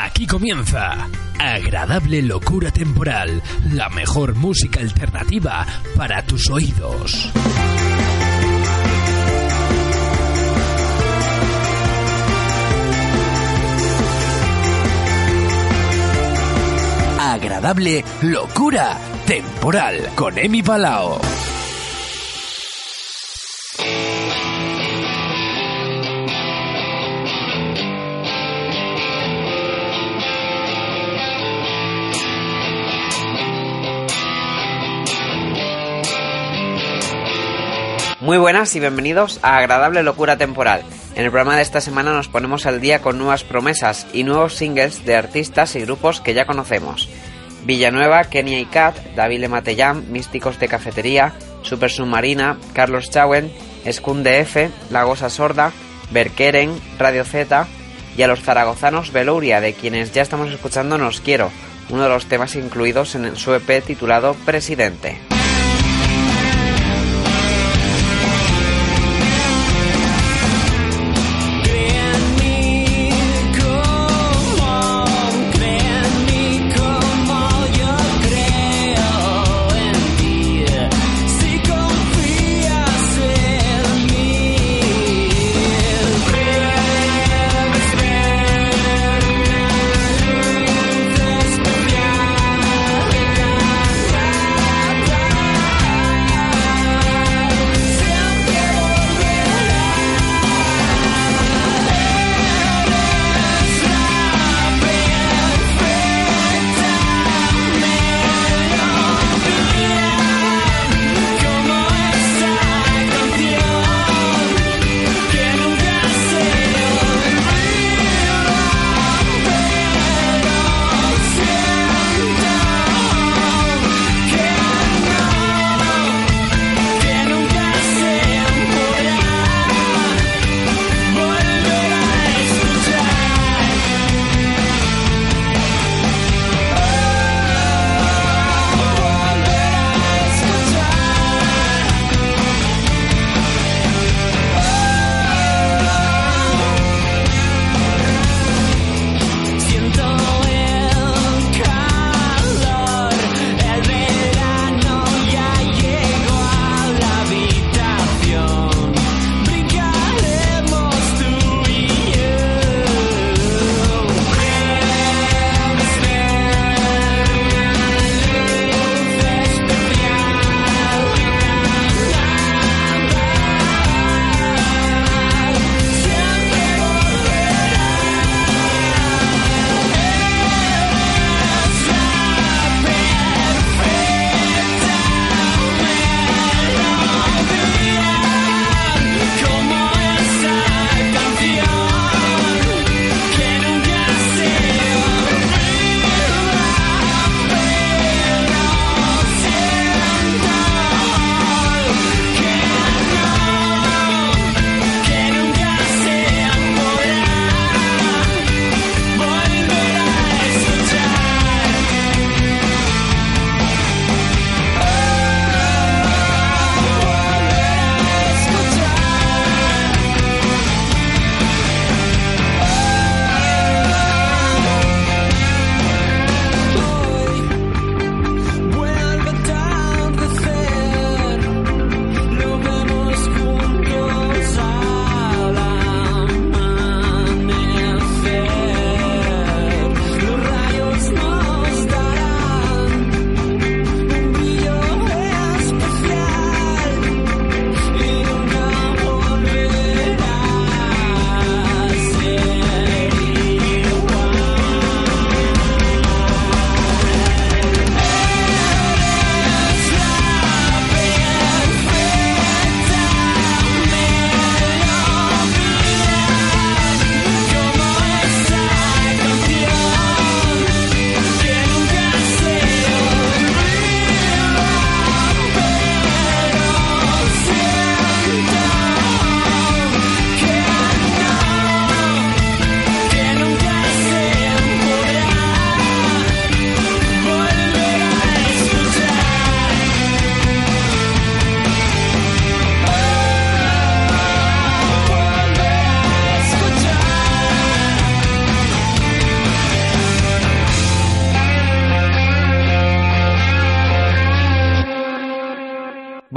Aquí comienza Agradable Locura Temporal, la mejor música alternativa para tus oídos. Agradable Locura Temporal con Emi Palao. Muy buenas y bienvenidos a Agradable Locura Temporal. En el programa de esta semana nos ponemos al día con nuevas promesas y nuevos singles de artistas y grupos que ya conocemos. Villanueva, Kenia y Kat, David Matellán, Místicos de Cafetería, Super Submarina, Carlos Chauen, Skun F, La Gosa Sorda, Berkeren, Radio Z y a los zaragozanos Velouria, de quienes ya estamos escuchando Nos Quiero, uno de los temas incluidos en su EP titulado Presidente.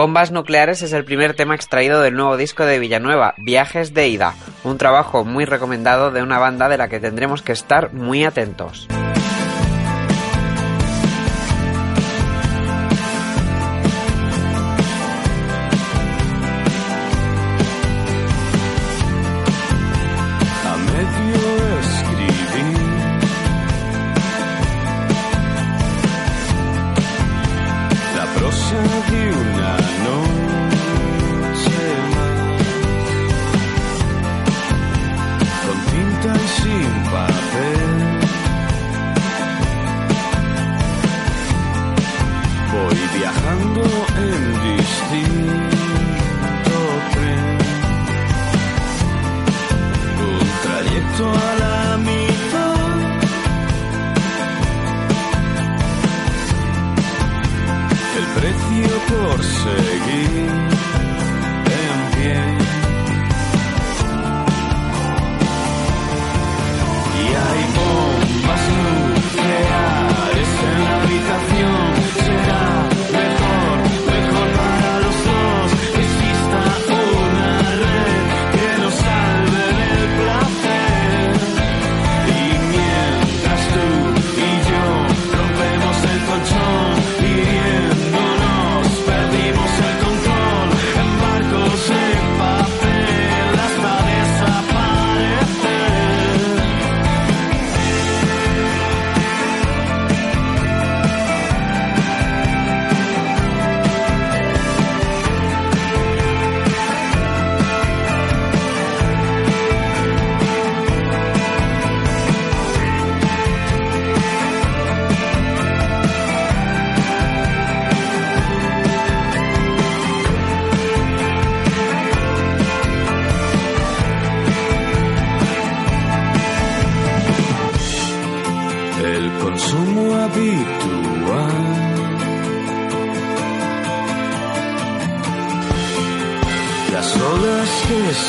Bombas Nucleares es el primer tema extraído del nuevo disco de Villanueva, Viajes de Ida, un trabajo muy recomendado de una banda de la que tendremos que estar muy atentos.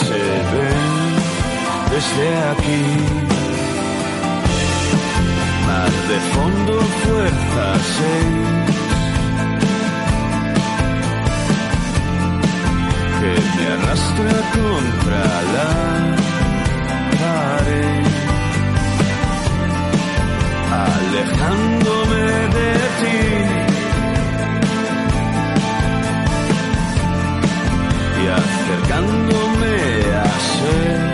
se ven desde aquí. Más de fondo, fuerza 6. Que me arrastra contra la pared. Alejándome de ti. acercándome a ser.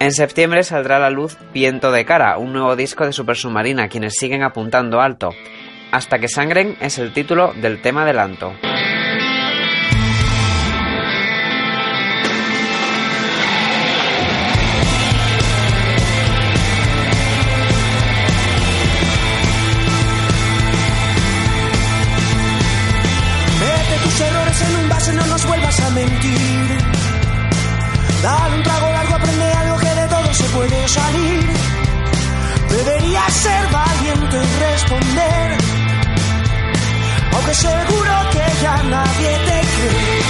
En septiembre saldrá a la luz Viento de Cara, un nuevo disco de Super Submarina, quienes siguen apuntando alto. Hasta que sangren es el título del tema adelanto. En un vaso no nos vuelvas a mentir. salir. Deberías ser valiente y responder, aunque seguro que ya nadie te cree.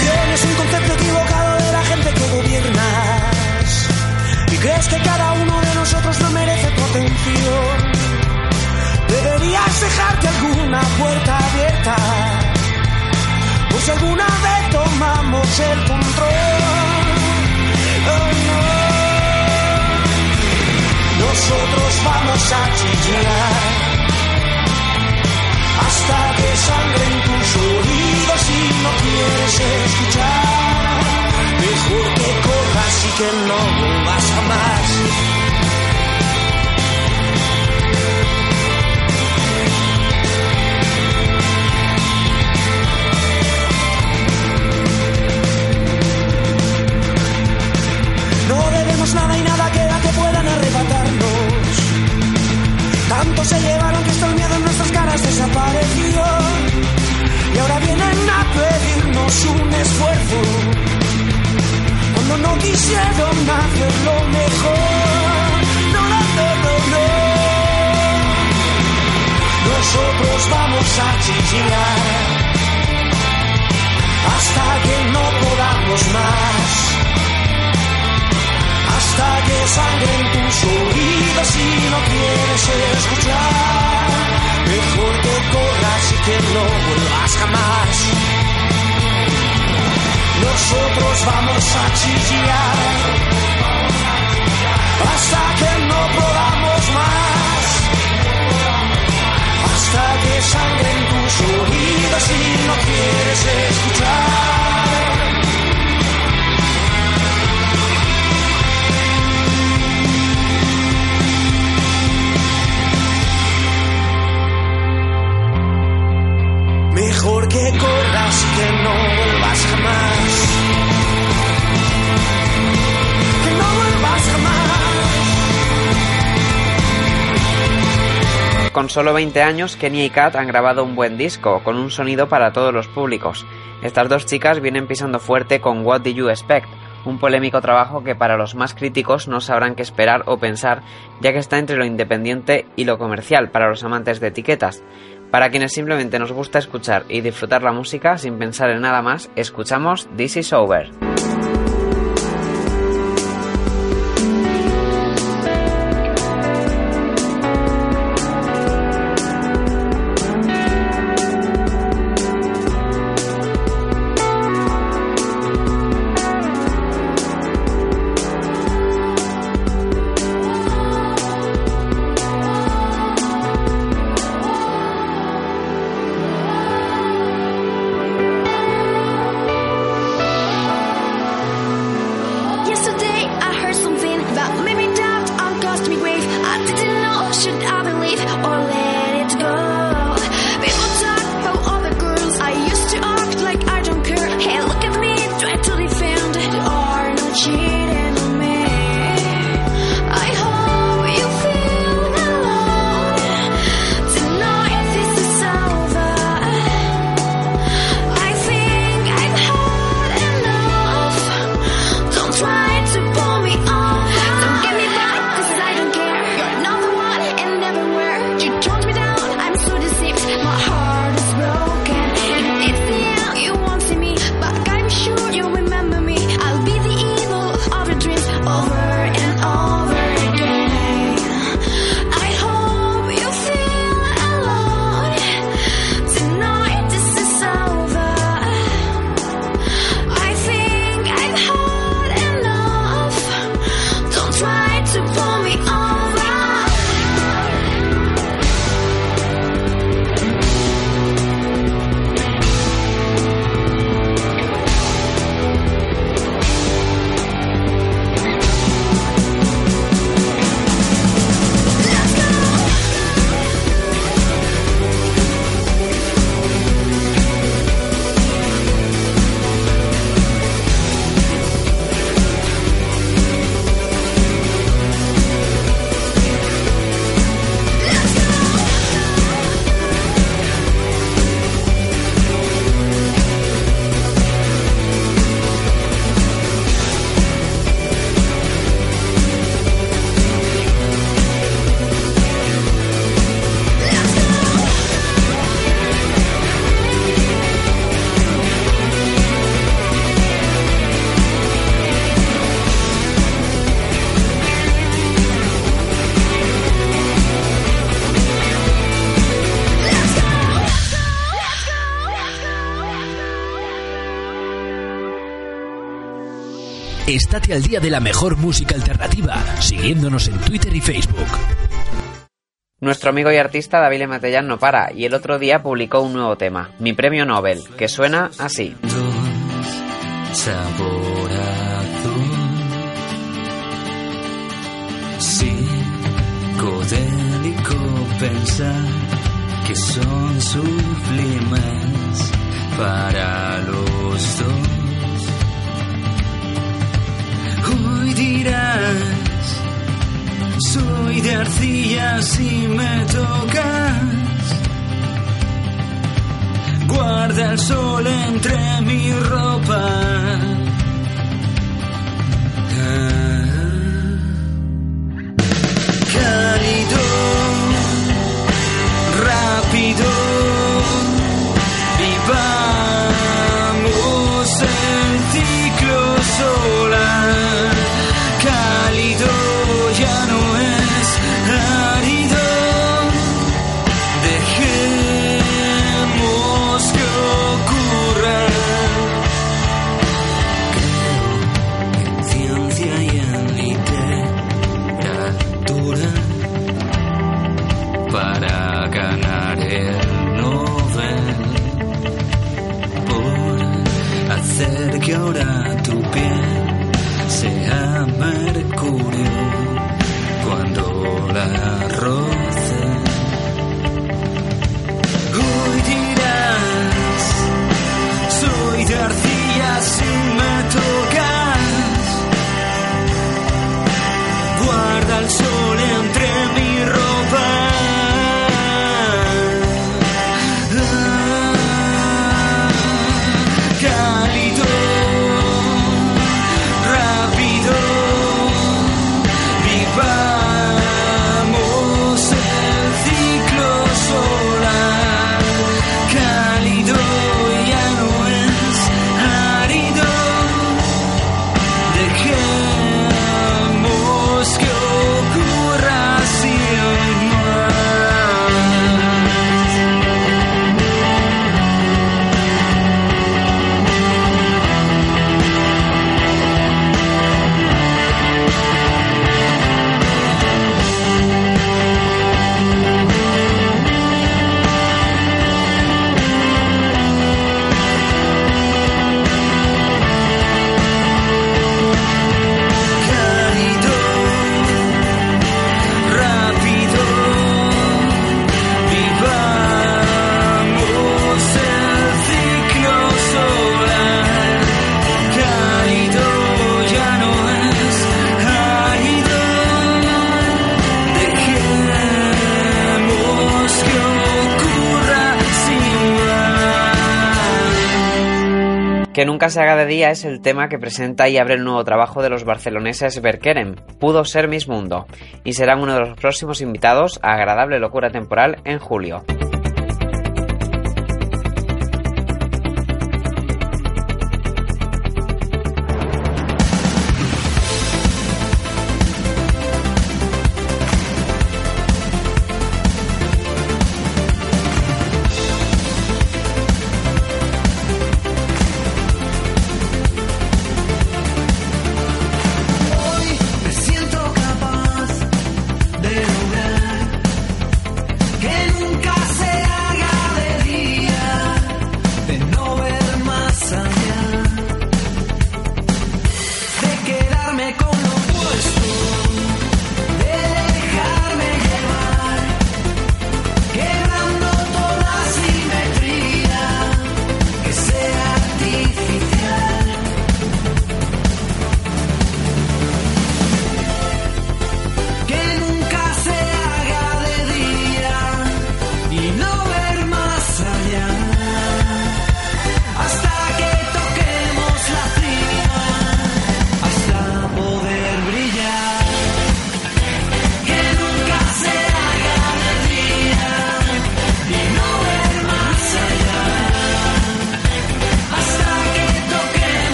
Tienes un concepto equivocado de la gente que gobiernas y crees que cada uno tomamos el control. Oh no, nosotros vamos a chillar hasta que sangren tus oídos y no quieres escuchar. Mejor que corras y que no Tanto se llevaron que esto el miedo en nuestras caras desapareció. Y ahora vienen a pedirnos un esfuerzo. Cuando no quisieron hacerlo mejor. No, no, no, no, Nosotros vamos a chillar. Hasta que no podamos más hasta que sangren tus oídos si no quieres escuchar. Mejor que corras y que no vuelvas jamás. Nosotros vamos a chillar hasta que no Con solo 20 años, Kenny y Kat han grabado un buen disco, con un sonido para todos los públicos. Estas dos chicas vienen pisando fuerte con What Do You Expect, un polémico trabajo que para los más críticos no sabrán qué esperar o pensar, ya que está entre lo independiente y lo comercial para los amantes de etiquetas. Para quienes simplemente nos gusta escuchar y disfrutar la música sin pensar en nada más, escuchamos This Is Over. Estate al día de la mejor música alternativa, siguiéndonos en Twitter y Facebook. Nuestro amigo y artista David Matellán no para y el otro día publicó un nuevo tema, Mi Premio Nobel, que suena así. Sabor azul, psicodélico pensar que son sublimes para los dos. Dirás soy de arcilla si me tocas. Guarda el sol entre mi ropa. Cálido, rápido, vivamos nunca se haga de día es el tema que presenta y abre el nuevo trabajo de los barceloneses Berkeren, Pudo ser Miss Mundo, y serán uno de los próximos invitados a Agradable Locura Temporal en julio.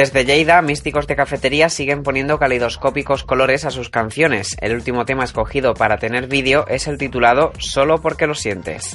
Desde Lleida, místicos de cafetería siguen poniendo calidoscópicos colores a sus canciones. El último tema escogido para tener vídeo es el titulado Solo porque lo sientes.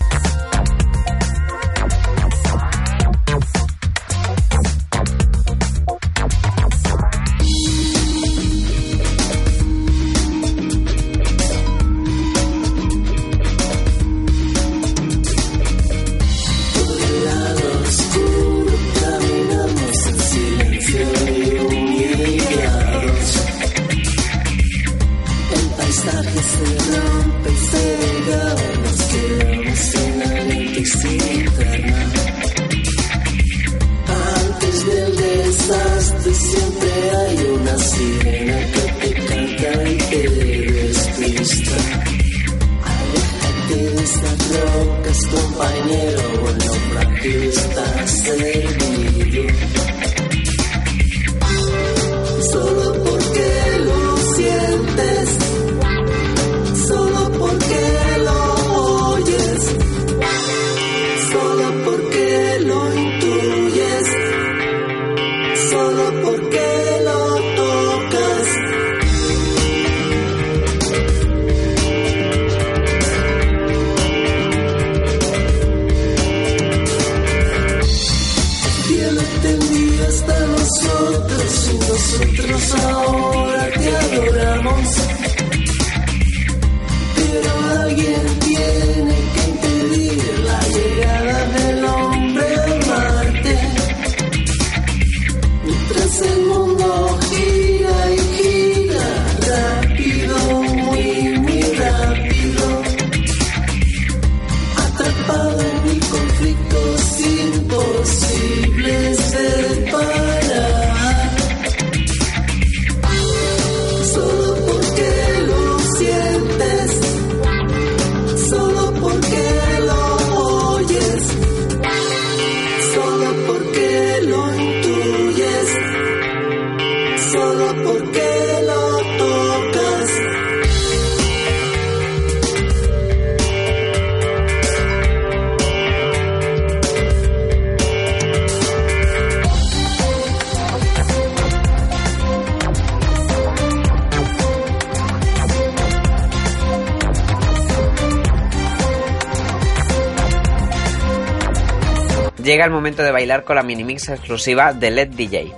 Llega el momento de bailar con la minimix exclusiva de LED DJ.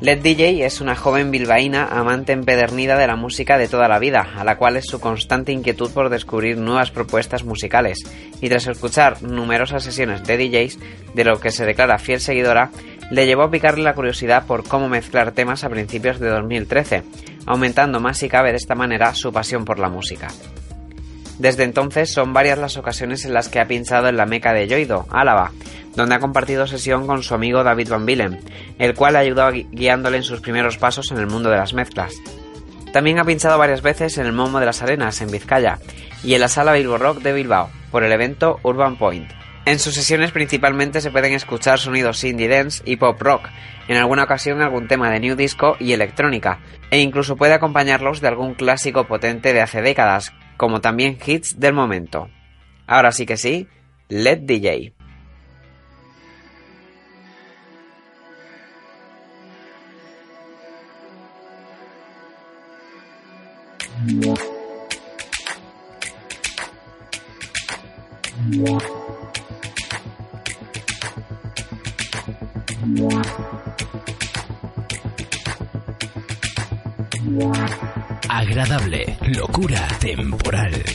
LED DJ es una joven bilbaína amante empedernida de la música de toda la vida, a la cual es su constante inquietud por descubrir nuevas propuestas musicales, y tras escuchar numerosas sesiones de DJs, de lo que se declara fiel seguidora, le llevó a picarle la curiosidad por cómo mezclar temas a principios de 2013, aumentando más si cabe de esta manera su pasión por la música. Desde entonces son varias las ocasiones en las que ha pinchado en la meca de Yoido, Álava, donde ha compartido sesión con su amigo David Van Villen, el cual le ayudó guiándole en sus primeros pasos en el mundo de las mezclas. También ha pinchado varias veces en el Momo de las Arenas, en Vizcaya, y en la Sala Bilbo Rock de Bilbao, por el evento Urban Point. En sus sesiones principalmente se pueden escuchar sonidos indie dance y pop rock, en alguna ocasión algún tema de new disco y electrónica, e incluso puede acompañarlos de algún clásico potente de hace décadas, como también hits del momento. Ahora sí que sí, Let DJ. Agradable, locura temporal.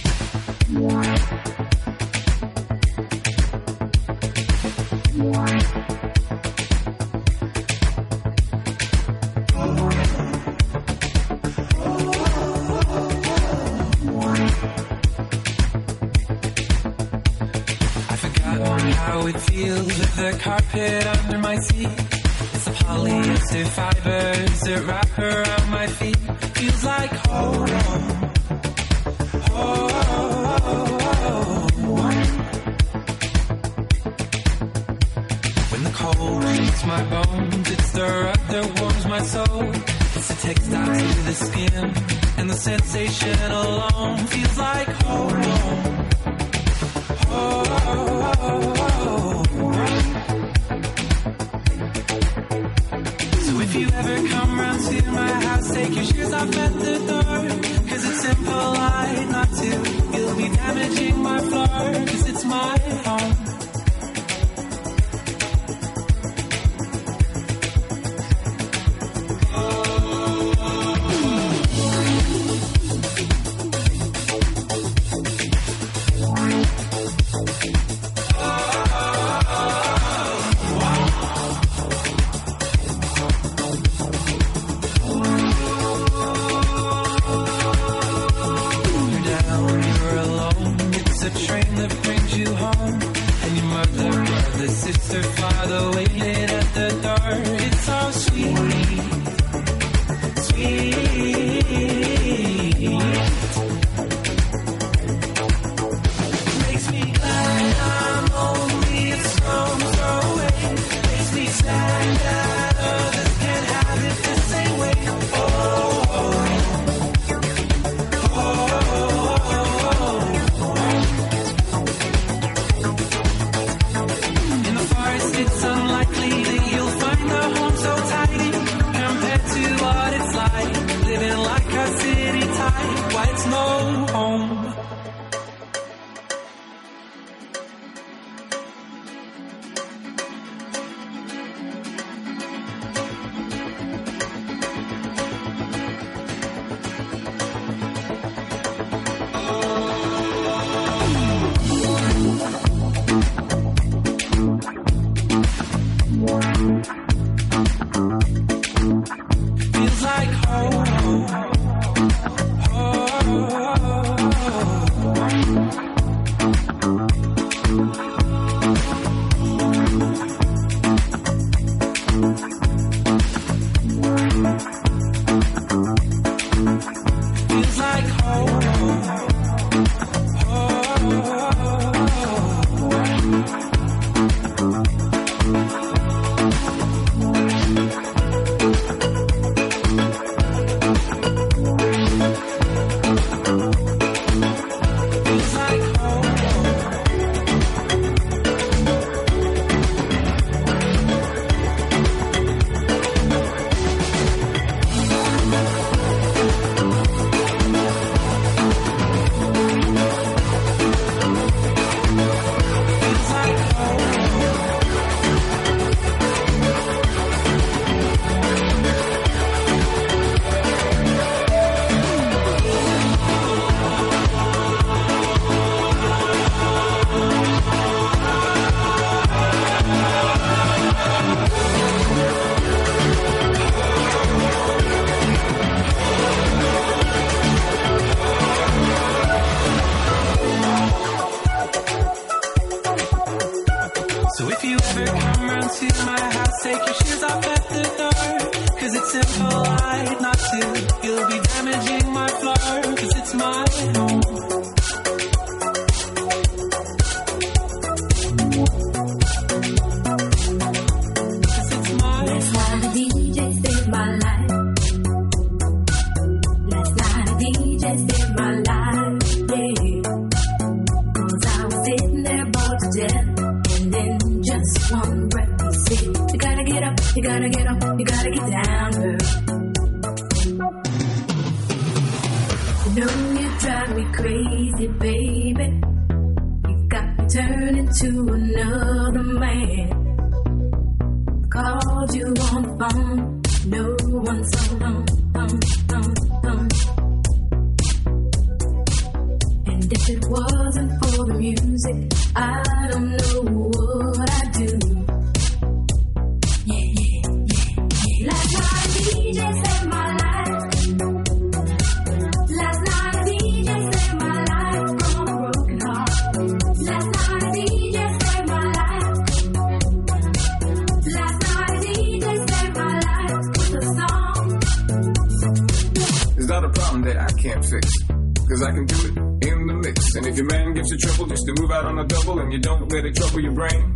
up with your brain.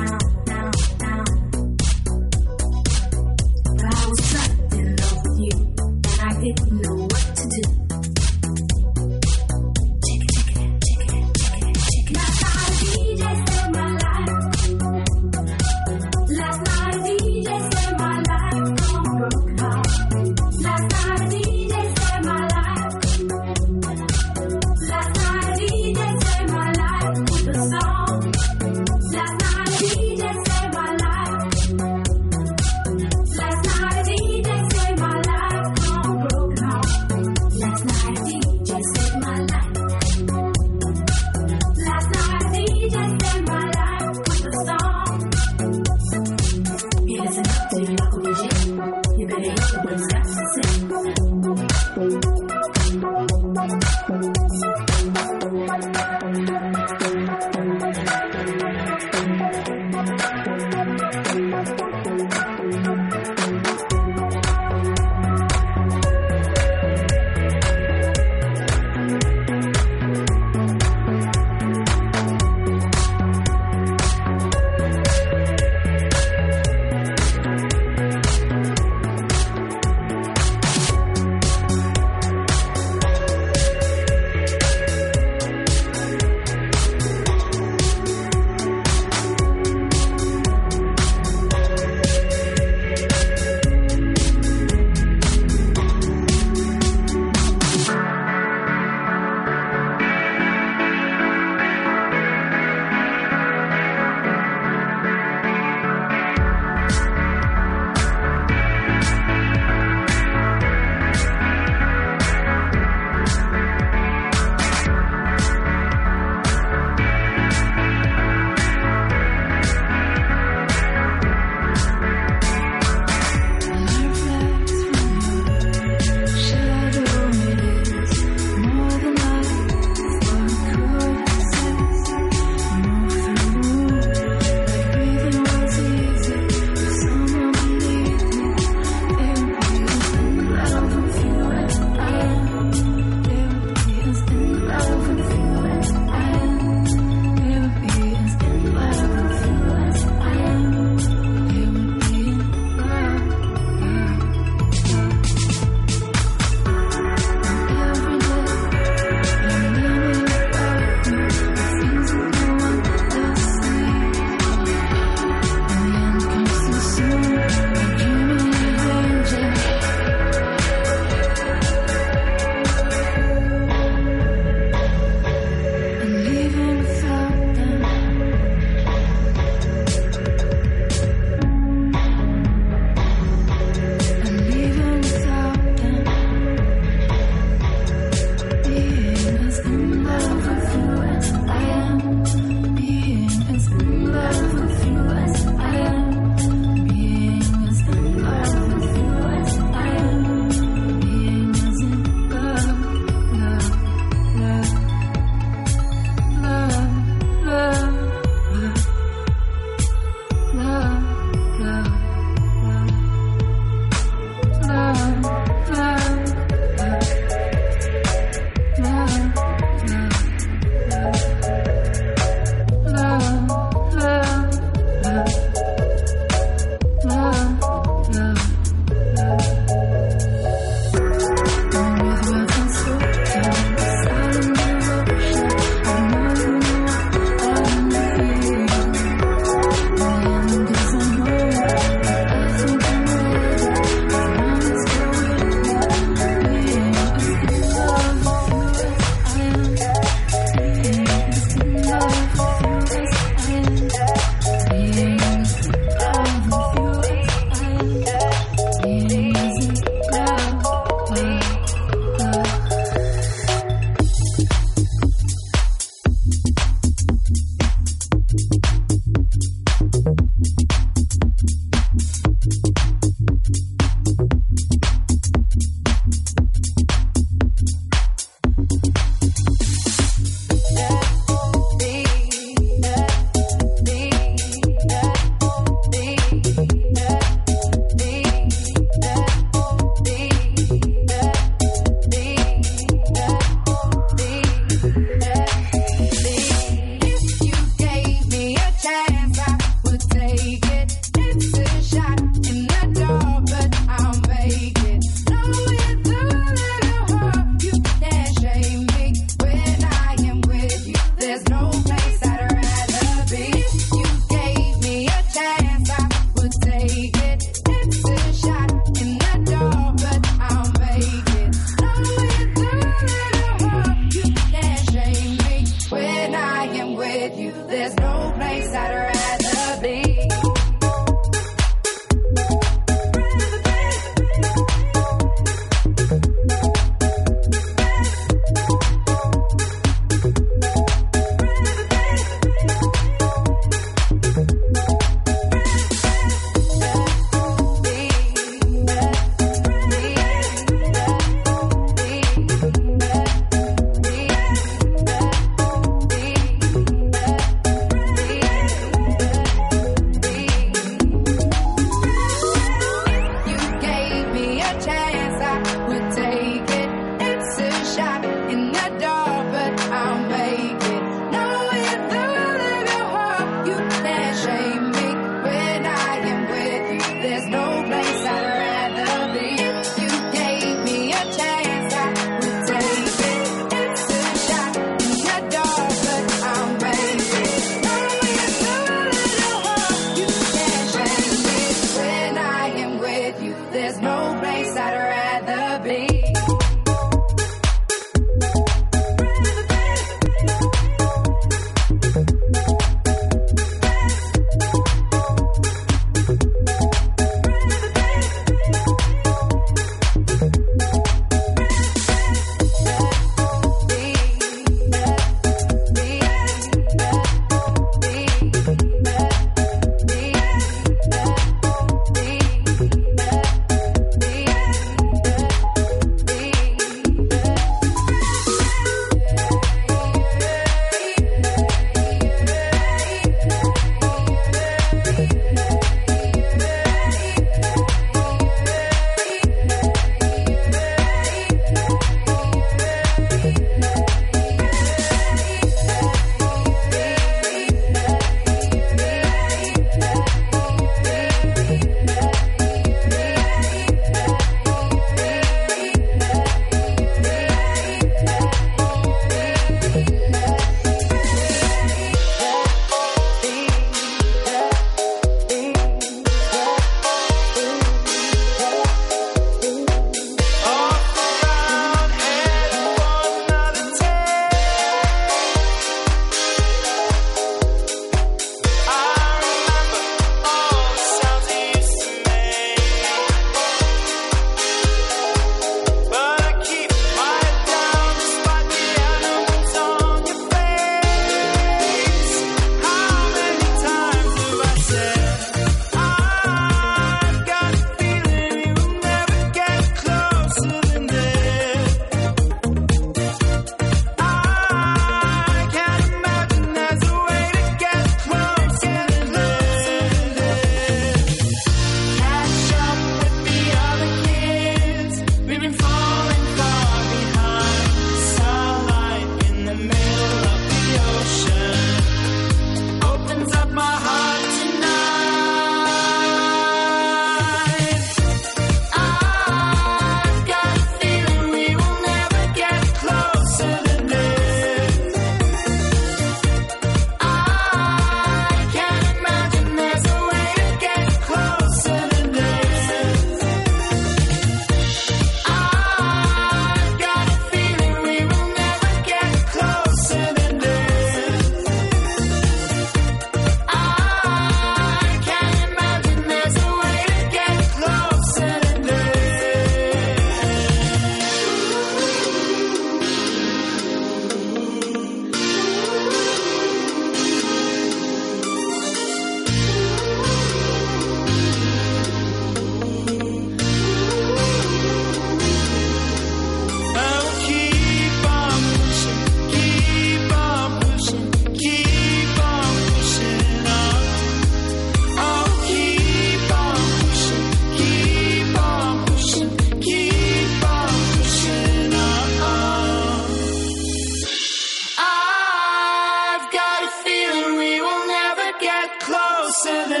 selling.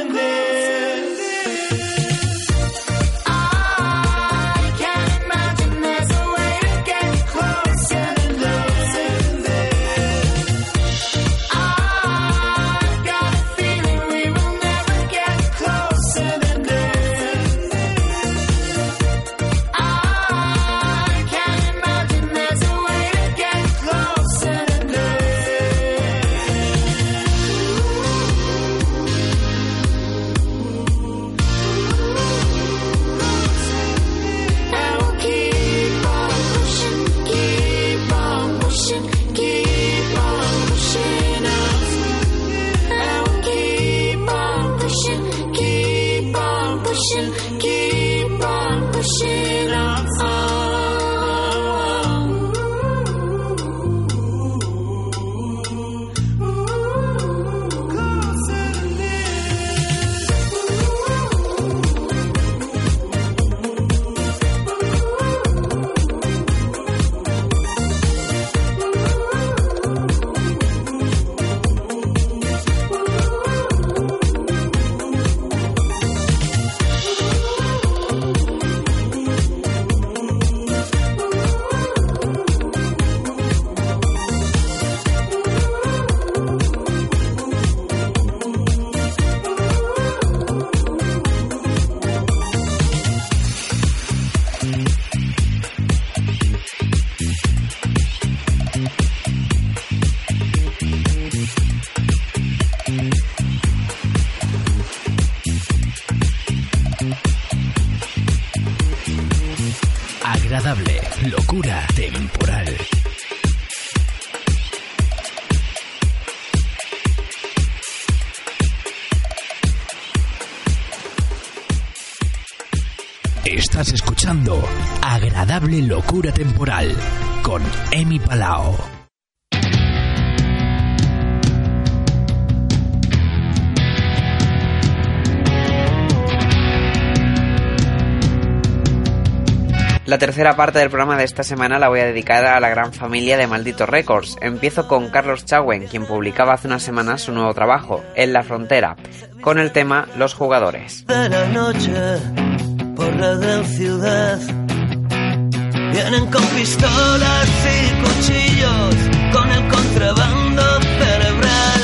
Temporal. Estás escuchando Agradable Locura Temporal con Emi Palao. La tercera parte del programa de esta semana la voy a dedicar a la gran familia de Malditos Records. Empiezo con Carlos Chauen, quien publicaba hace unas semanas su nuevo trabajo, En la Frontera, con el tema Los Jugadores. de la noche por la gran ciudad. Vienen con pistolas y cuchillos, con el contrabando cerebral.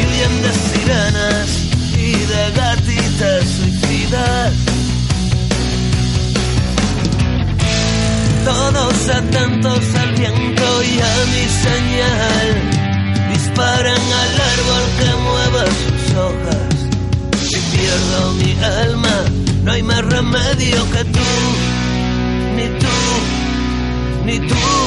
Y de sirenas y de gatitas suicidas. Todos atentos al viento y a mi señal. Disparan al árbol que mueva sus hojas. Si pierdo mi alma, no hay más remedio que tú, ni tú, ni tú.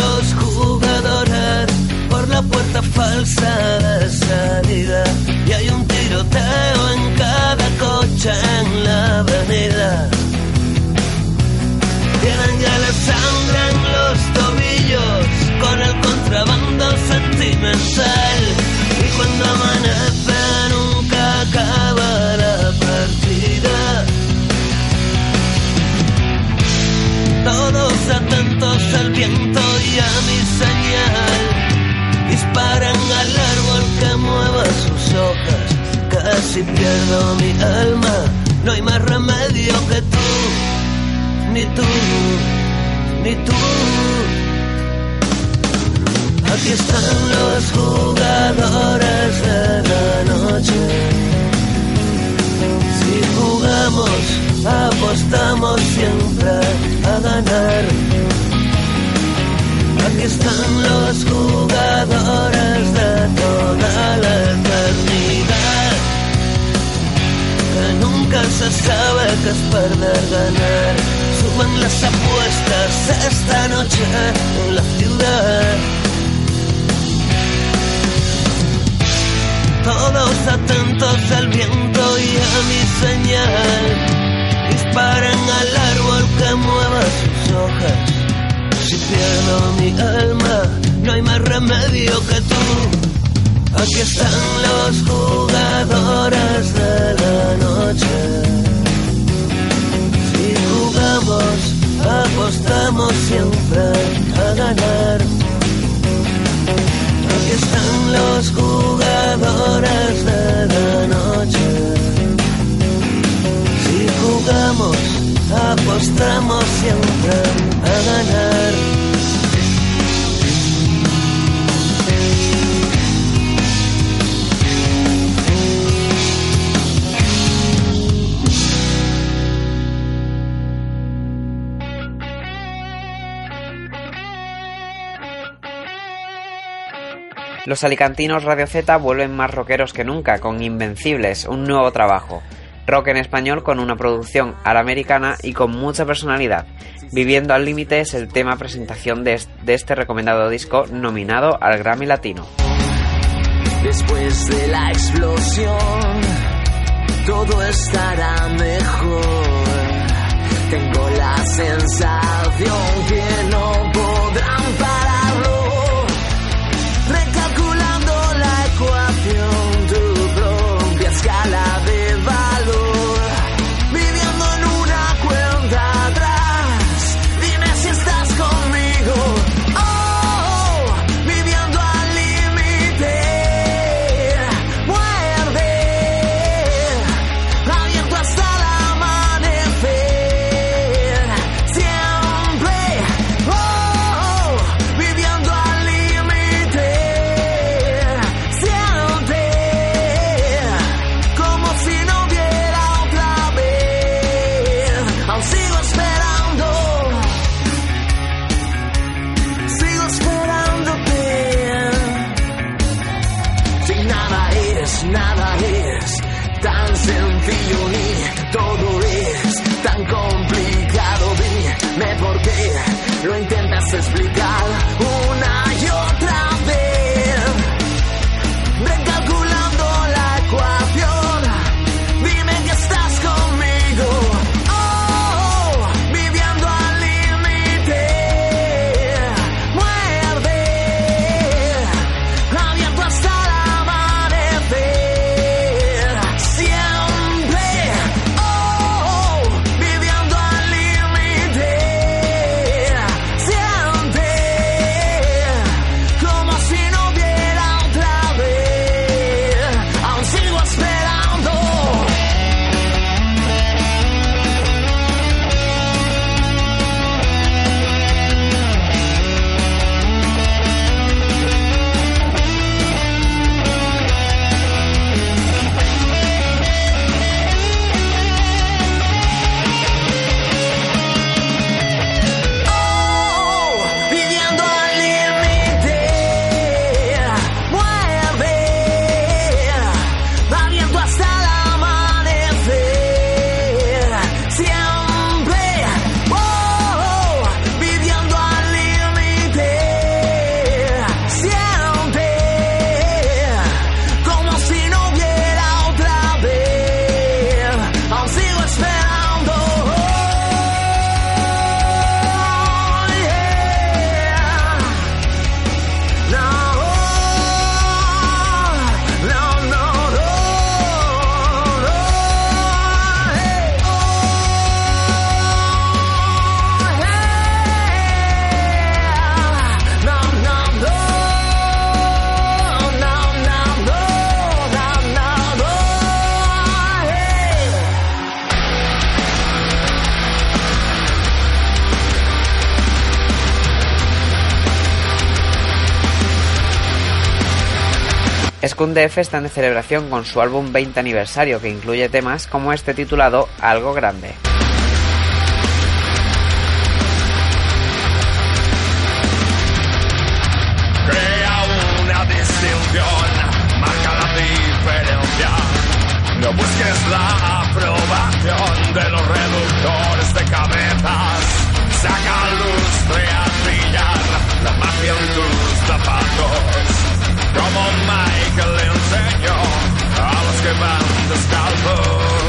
Los jugadores por la puerta falsa de salida. Y hay un tiroteo en cada coche en la avenida. Tienen ya la sangre en los tobillos con el contrabando sentimental. Y cuando amanece Los alicantinos Radio Z vuelven más rockeros que nunca con Invencibles, un nuevo trabajo. Rock en español con una producción a americana y con mucha personalidad. Viviendo al límite es el tema presentación de este recomendado disco nominado al Grammy Latino. Después de la explosión, todo estará mejor. Tengo la sensación que no Skundef está de celebración con su álbum 20 aniversario que incluye temas como este titulado Algo Grande. Crea una distinción, marca la diferencia. No busques la aprobación de los reductores de cabezas. Saca lustre a brillar la magia en tus zapatos. Come on, Michael le enseñó a los que van descalzos.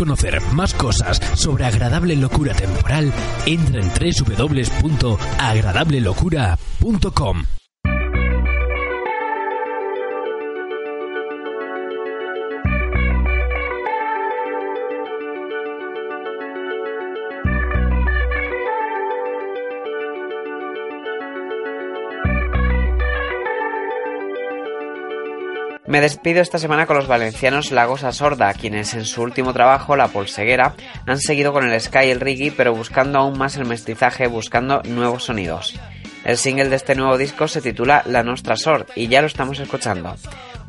Conocer más cosas sobre agradable locura temporal, entra en www.agradablelocura.com. Me despido esta semana con los valencianos Lagosa Sorda, quienes en su último trabajo, La Polseguera, han seguido con el sky y el reggae, pero buscando aún más el mestizaje, buscando nuevos sonidos. El single de este nuevo disco se titula La Nostra Sort y ya lo estamos escuchando.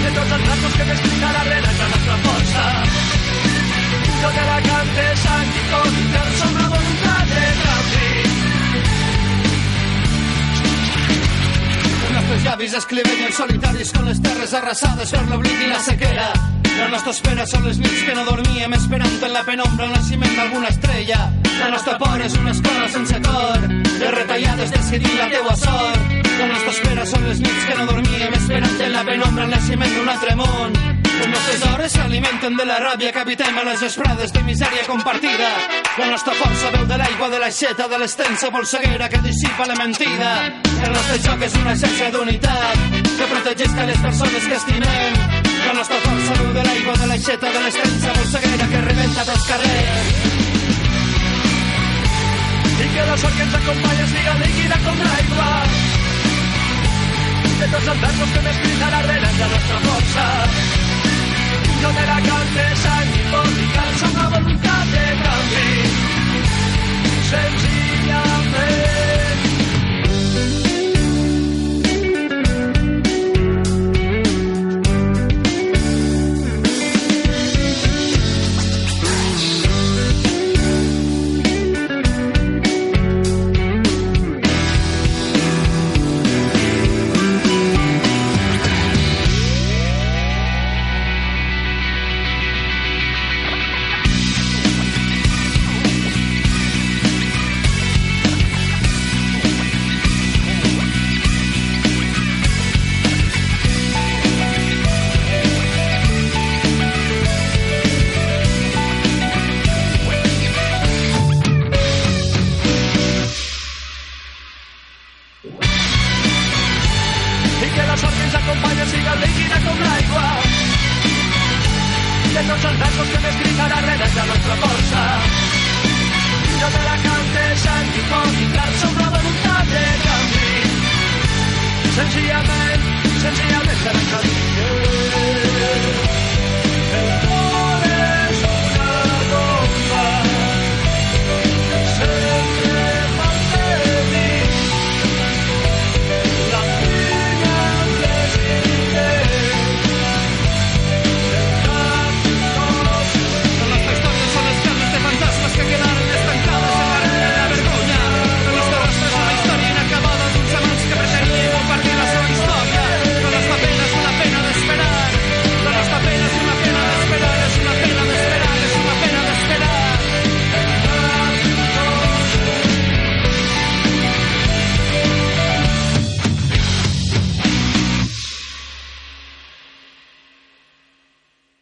De tots els ratos que m'explica la rena és la nostra força. No te la cantes aquí con intensa una voluntat de canvi. Nostres llavis escrivent solitaris con les terres arrasades per l'oblit i la sequera. La nostra espera són les nits que no dormíem esperant en la penombra el naixement d'alguna estrella. La nostra por és una escola sense cor, de retallades decidir la teua sort. La nostra espera són les nits que no dormíem esperant en la penombra el naixement d'un altre món. Les nostres hores s'alimenten de la ràbia que habitem a les esprades de misèria compartida. La nostra força veu de l'aigua, de l'aixeta, de l'extensa polseguera que dissipa la mentida. El nostre joc és una xarxa d'unitat que protegeix que les persones que estimem. La nostra força veu de l'aigua, de l'aixeta, de l'extensa polseguera que rebenta pels carrers. I que la sort que ens acompanya siga líquida com l'aigua. De tots els versos que m'escrit a darrere de la nostra força. No te la cantes por mi calza una voluntad de canvi.